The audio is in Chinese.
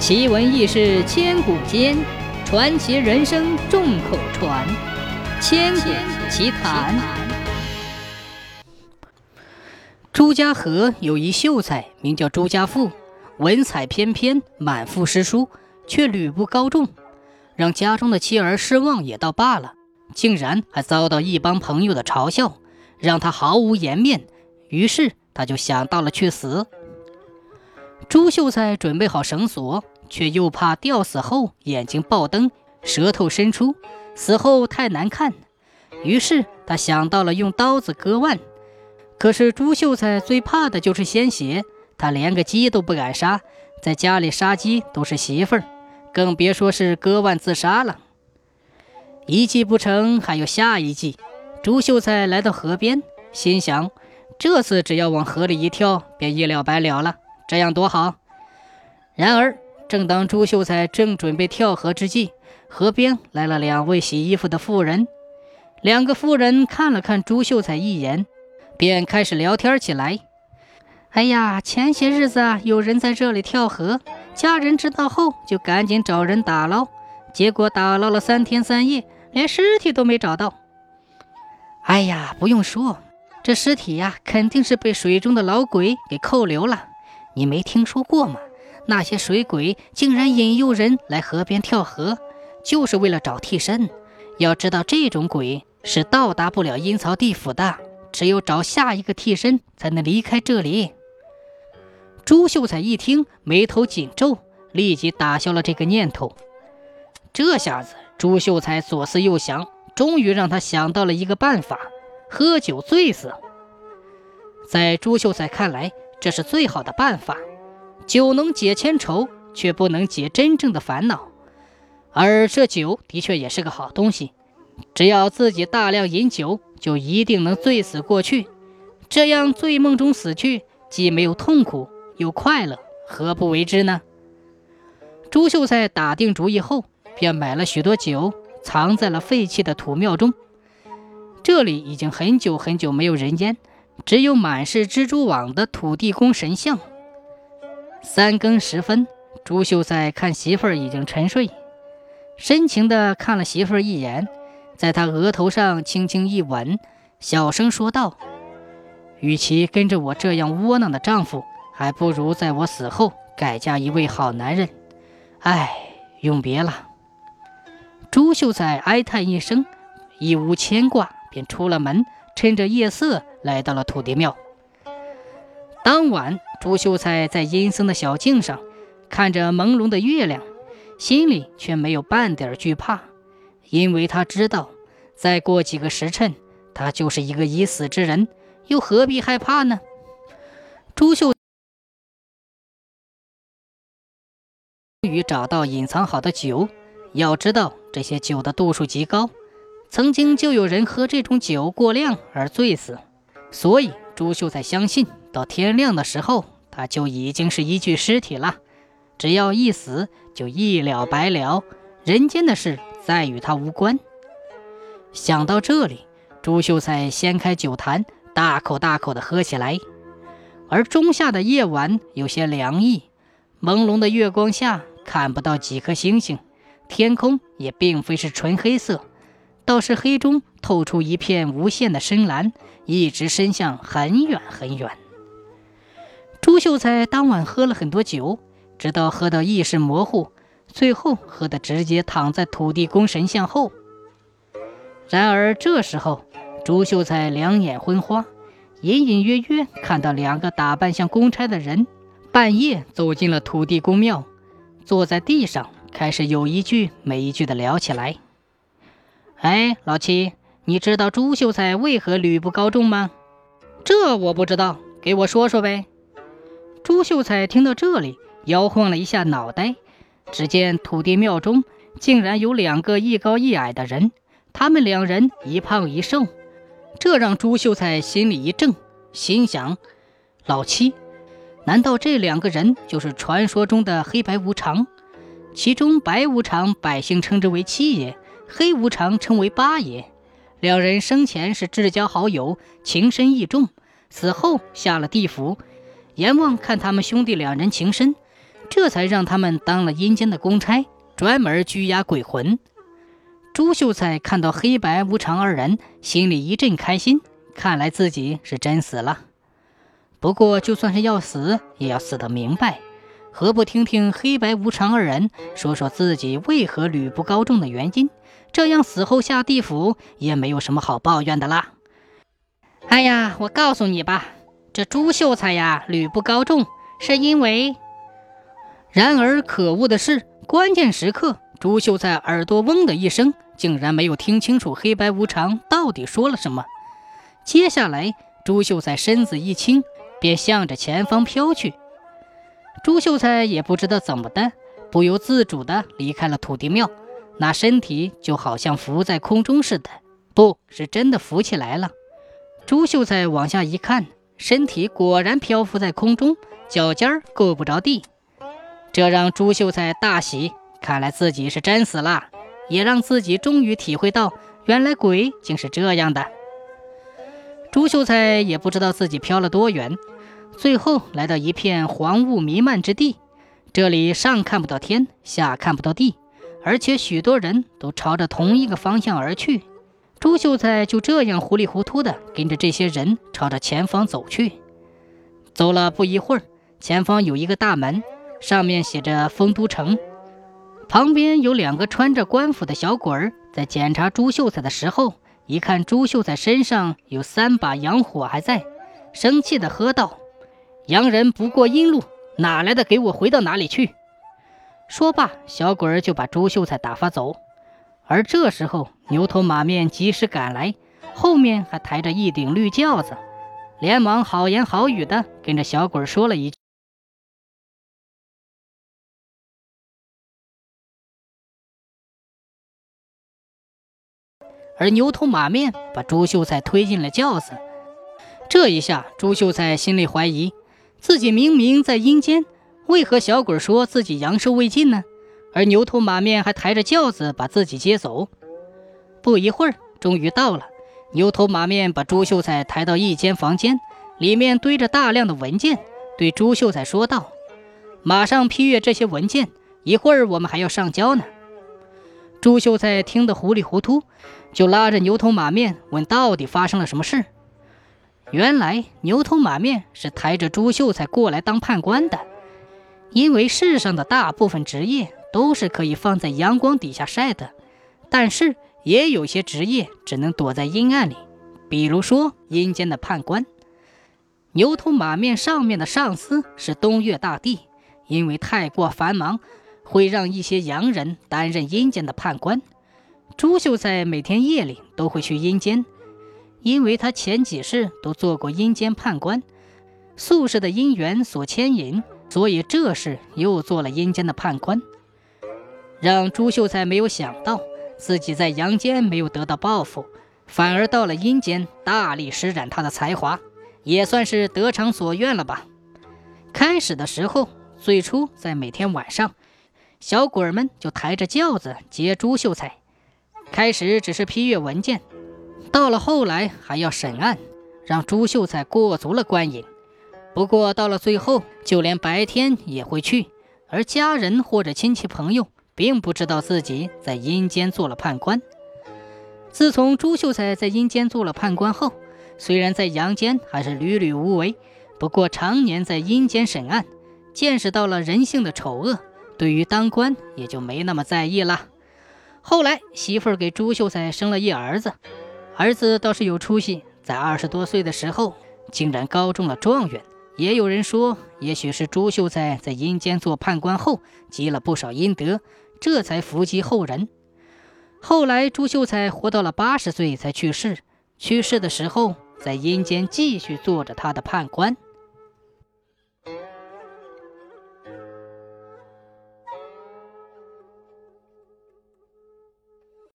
奇闻异事千古间，传奇人生众口传。千古奇谈。朱家河有一秀才，名叫朱家富，文采翩翩，满腹诗书，却屡不高中，让家中的妻儿失望也倒罢了，竟然还遭到一帮朋友的嘲笑，让他毫无颜面。于是他就想到了去死。朱秀才准备好绳索，却又怕吊死后眼睛爆灯，舌头伸出，死后太难看。于是他想到了用刀子割腕。可是朱秀才最怕的就是鲜血，他连个鸡都不敢杀，在家里杀鸡都是媳妇儿，更别说是割腕自杀了。一计不成，还有下一计。朱秀才来到河边，心想：这次只要往河里一跳，便一了百了了。这样多好。然而，正当朱秀才正准备跳河之际，河边来了两位洗衣服的妇人。两个妇人看了看朱秀才一眼。便开始聊天起来。哎呀，前些日子啊，有人在这里跳河，家人知道后就赶紧找人打捞，结果打捞了三天三夜，连尸体都没找到。哎呀，不用说，这尸体呀，肯定是被水中的老鬼给扣留了。你没听说过吗？那些水鬼竟然引诱人来河边跳河，就是为了找替身。要知道，这种鬼是到达不了阴曹地府的。只有找下一个替身，才能离开这里。朱秀才一听，眉头紧皱，立即打消了这个念头。这下子，朱秀才左思右想，终于让他想到了一个办法：喝酒醉死。在朱秀才看来，这是最好的办法。酒能解千愁，却不能解真正的烦恼。而这酒的确也是个好东西，只要自己大量饮酒。就一定能醉死过去，这样醉梦中死去，既没有痛苦又快乐，何不为之呢？朱秀才打定主意后，便买了许多酒，藏在了废弃的土庙中。这里已经很久很久没有人烟，只有满是蜘蛛网的土地公神像。三更时分，朱秀才看媳妇儿已经沉睡，深情地看了媳妇儿一眼。在她额头上轻轻一吻，小声说道：“与其跟着我这样窝囊的丈夫，还不如在我死后改嫁一位好男人。”哎，永别了。朱秀才哀叹一声，一无牵挂，便出了门，趁着夜色来到了土地庙。当晚，朱秀才在阴森的小径上看着朦胧的月亮，心里却没有半点惧怕。因为他知道，再过几个时辰，他就是一个已死之人，又何必害怕呢？朱秀终于找到隐藏好的酒，要知道这些酒的度数极高，曾经就有人喝这种酒过量而醉死，所以朱秀才相信，到天亮的时候，他就已经是一具尸体了。只要一死，就一了百了，人间的事。再与他无关。想到这里，朱秀才掀开酒坛，大口大口地喝起来。而中夏的夜晚有些凉意，朦胧的月光下看不到几颗星星，天空也并非是纯黑色，倒是黑中透出一片无限的深蓝，一直伸向很远很远。朱秀才当晚喝了很多酒，直到喝到意识模糊。最后喝得直接躺在土地公神像后。然而这时候，朱秀才两眼昏花，隐隐约约看到两个打扮像公差的人，半夜走进了土地公庙，坐在地上，开始有一句没一句的聊起来。哎，老七，你知道朱秀才为何屡不高中吗？这我不知道，给我说说呗。朱秀才听到这里，摇晃了一下脑袋。只见土地庙中竟然有两个一高一矮的人，他们两人一胖一瘦，这让朱秀才心里一怔，心想：老七，难道这两个人就是传说中的黑白无常？其中白无常百姓称之为七爷，黑无常称为八爷。两人生前是至交好友，情深意重，死后下了地府，阎王看他们兄弟两人情深。这才让他们当了阴间的公差，专门拘押鬼魂。朱秀才看到黑白无常二人，心里一阵开心，看来自己是真死了。不过，就算是要死，也要死得明白。何不听听黑白无常二人说说自己为何屡不高中的原因？这样死后下地府也没有什么好抱怨的啦。哎呀，我告诉你吧，这朱秀才呀，履不高中是因为……然而可恶的是，关键时刻，朱秀才耳朵嗡的一声，竟然没有听清楚黑白无常到底说了什么。接下来，朱秀才身子一轻，便向着前方飘去。朱秀才也不知道怎么的，不由自主地离开了土地庙，那身体就好像浮在空中似的，不是真的浮起来了。朱秀才往下一看，身体果然漂浮在空中，脚尖儿够不着地。这让朱秀才大喜，看来自己是真死了，也让自己终于体会到，原来鬼竟是这样的。朱秀才也不知道自己飘了多远，最后来到一片黄雾弥漫之地，这里上看不到天，下看不到地，而且许多人都朝着同一个方向而去。朱秀才就这样糊里糊涂地跟着这些人朝着前方走去。走了不一会儿，前方有一个大门。上面写着“丰都城”，旁边有两个穿着官服的小鬼儿在检查朱秀才的时候，一看朱秀才身上有三把阳火还在，生气地喝道：“洋人不过阴路，哪来的给我回到哪里去！”说罢，小鬼儿就把朱秀才打发走。而这时候，牛头马面及时赶来，后面还抬着一顶绿轿子，连忙好言好语的跟着小鬼儿说了一句。而牛头马面把朱秀才推进了轿子，这一下，朱秀才心里怀疑，自己明明在阴间，为何小鬼说自己阳寿未尽呢？而牛头马面还抬着轿子把自己接走。不一会儿，终于到了。牛头马面把朱秀才抬到一间房间，里面堆着大量的文件，对朱秀才说道：“马上批阅这些文件，一会儿我们还要上交呢。”朱秀才听得糊里糊涂，就拉着牛头马面问：“到底发生了什么事？”原来牛头马面是抬着朱秀才过来当判官的，因为世上的大部分职业都是可以放在阳光底下晒的，但是也有些职业只能躲在阴暗里，比如说阴间的判官。牛头马面上面的上司是东岳大帝，因为太过繁忙。会让一些洋人担任阴间的判官。朱秀才每天夜里都会去阴间，因为他前几世都做过阴间判官，宿世的姻缘所牵引，所以这事又做了阴间的判官。让朱秀才没有想到，自己在阳间没有得到报复，反而到了阴间大力施展他的才华，也算是得偿所愿了吧。开始的时候，最初在每天晚上。小鬼儿们就抬着轿子接朱秀才，开始只是批阅文件，到了后来还要审案，让朱秀才过足了官瘾。不过到了最后，就连白天也会去，而家人或者亲戚朋友并不知道自己在阴间做了判官。自从朱秀才在阴间做了判官后，虽然在阳间还是屡屡无为，不过常年在阴间审案，见识到了人性的丑恶。对于当官也就没那么在意了。后来媳妇儿给朱秀才生了一儿子，儿子倒是有出息，在二十多岁的时候竟然高中了状元。也有人说，也许是朱秀才在阴间做判官后积了不少阴德，这才伏击后人。后来朱秀才活到了八十岁才去世，去世的时候在阴间继续做着他的判官。